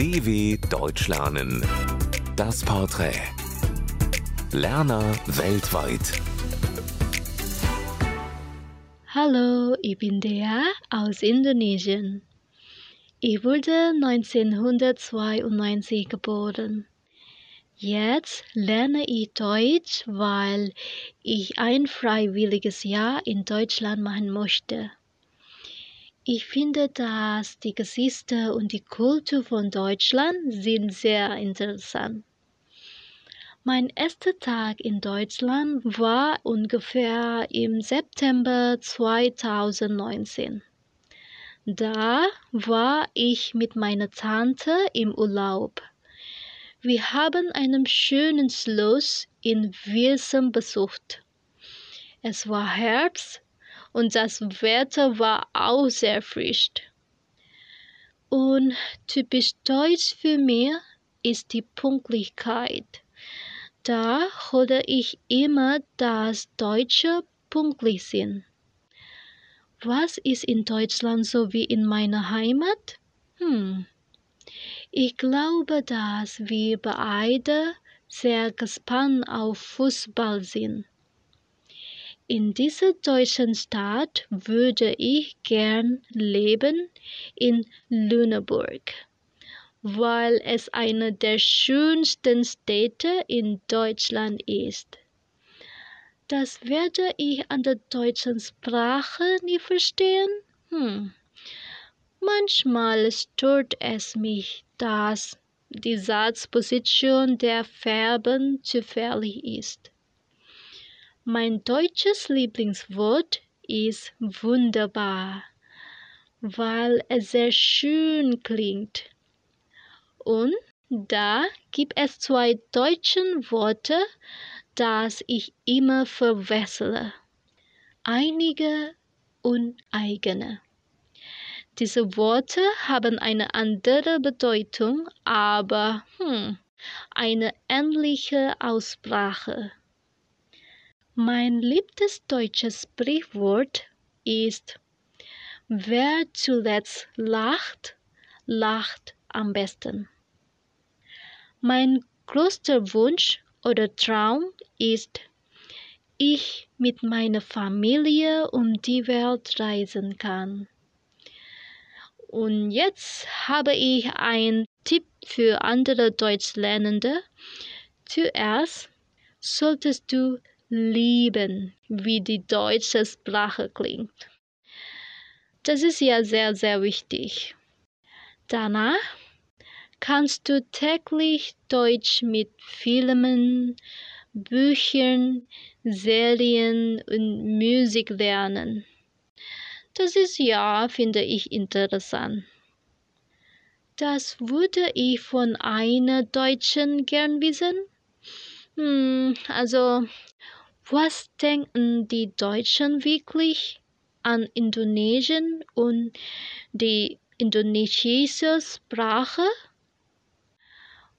DW Deutsch lernen. Das Porträt. Lerner weltweit. Hallo, ich bin Dea aus Indonesien. Ich wurde 1992 geboren. Jetzt lerne ich Deutsch, weil ich ein freiwilliges Jahr in Deutschland machen möchte. Ich finde, dass die Geschichte und die Kultur von Deutschland sind sehr interessant. Mein erster Tag in Deutschland war ungefähr im September 2019. Da war ich mit meiner Tante im Urlaub. Wir haben einen schönen Schloss in Wilson besucht. Es war Herbst und das Wetter war auch sehr frisch. Und typisch deutsch für mich ist die Pünktlichkeit. Da hole ich immer, dass Deutsche pünktlich sind. Was ist in Deutschland so wie in meiner Heimat? Hm. Ich glaube, dass wir beide sehr gespannt auf Fußball sind. In dieser deutschen Stadt würde ich gern leben, in Lüneburg, weil es eine der schönsten Städte in Deutschland ist. Das werde ich an der deutschen Sprache nie verstehen. Hm. Manchmal stört es mich, dass die Satzposition der Verben zufällig ist. Mein deutsches Lieblingswort ist wunderbar, weil es sehr schön klingt. Und da gibt es zwei deutsche Worte, das ich immer verwechsle. Einige und eigene. Diese Worte haben eine andere Bedeutung, aber hm, eine ähnliche Aussprache. Mein liebstes deutsches Sprichwort ist Wer zuletzt lacht, lacht am besten. Mein größter Wunsch oder Traum ist, ich mit meiner Familie um die Welt reisen kann. Und jetzt habe ich einen Tipp für andere Deutschlernende. Zuerst solltest du lieben, wie die deutsche Sprache klingt. Das ist ja sehr, sehr wichtig. Danach kannst du täglich Deutsch mit Filmen, Büchern, Serien und Musik lernen. Das ist ja, finde ich, interessant. Das würde ich von einer Deutschen gern wissen. Hm, also was denken die Deutschen wirklich an Indonesien und die indonesische Sprache?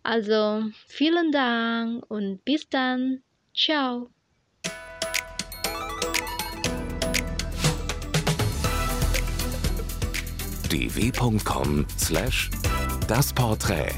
Also vielen Dank und bis dann. Ciao. dw.com/das Porträt